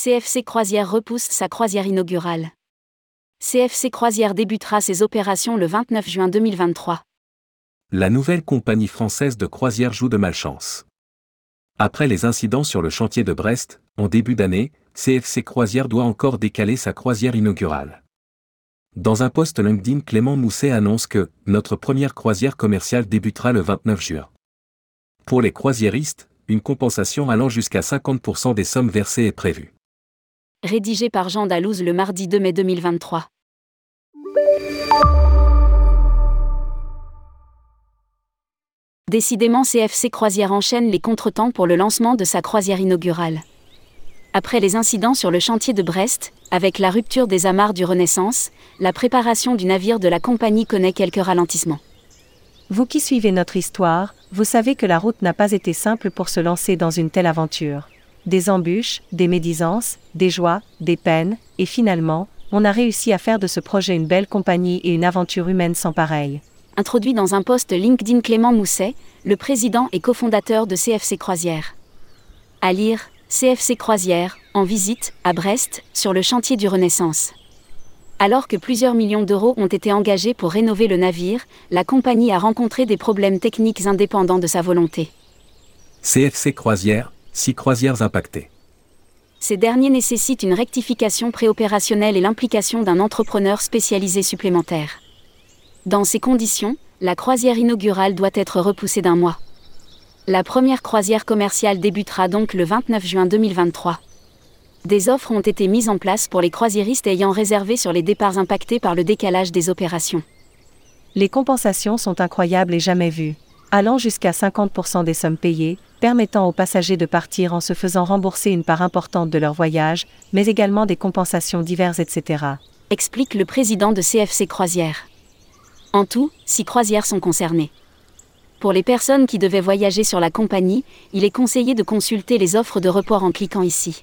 CFC Croisière repousse sa croisière inaugurale. CFC Croisière débutera ses opérations le 29 juin 2023. La nouvelle compagnie française de croisière joue de malchance. Après les incidents sur le chantier de Brest, en début d'année, CFC Croisière doit encore décaler sa croisière inaugurale. Dans un post LinkedIn, Clément Mousset annonce que notre première croisière commerciale débutera le 29 juin. Pour les croisiéristes, une compensation allant jusqu'à 50% des sommes versées est prévue rédigé par Jean Dalouse le mardi 2 mai 2023. Décidément CFC Croisière enchaîne les contretemps pour le lancement de sa croisière inaugurale. Après les incidents sur le chantier de Brest, avec la rupture des amarres du Renaissance, la préparation du navire de la compagnie connaît quelques ralentissements. Vous qui suivez notre histoire, vous savez que la route n'a pas été simple pour se lancer dans une telle aventure des embûches, des médisances, des joies, des peines, et finalement, on a réussi à faire de ce projet une belle compagnie et une aventure humaine sans pareil. Introduit dans un post LinkedIn Clément Mousset, le président et cofondateur de CFC Croisière. À lire, CFC Croisière, en visite, à Brest, sur le chantier du Renaissance. Alors que plusieurs millions d'euros ont été engagés pour rénover le navire, la compagnie a rencontré des problèmes techniques indépendants de sa volonté. CFC Croisière, six croisières impactées. Ces derniers nécessitent une rectification préopérationnelle et l'implication d'un entrepreneur spécialisé supplémentaire. Dans ces conditions, la croisière inaugurale doit être repoussée d'un mois. La première croisière commerciale débutera donc le 29 juin 2023. Des offres ont été mises en place pour les croisiéristes ayant réservé sur les départs impactés par le décalage des opérations. Les compensations sont incroyables et jamais vues allant jusqu'à 50% des sommes payées, permettant aux passagers de partir en se faisant rembourser une part importante de leur voyage, mais également des compensations diverses, etc. Explique le président de CFC Croisière. En tout, six croisières sont concernées. Pour les personnes qui devaient voyager sur la compagnie, il est conseillé de consulter les offres de report en cliquant ici.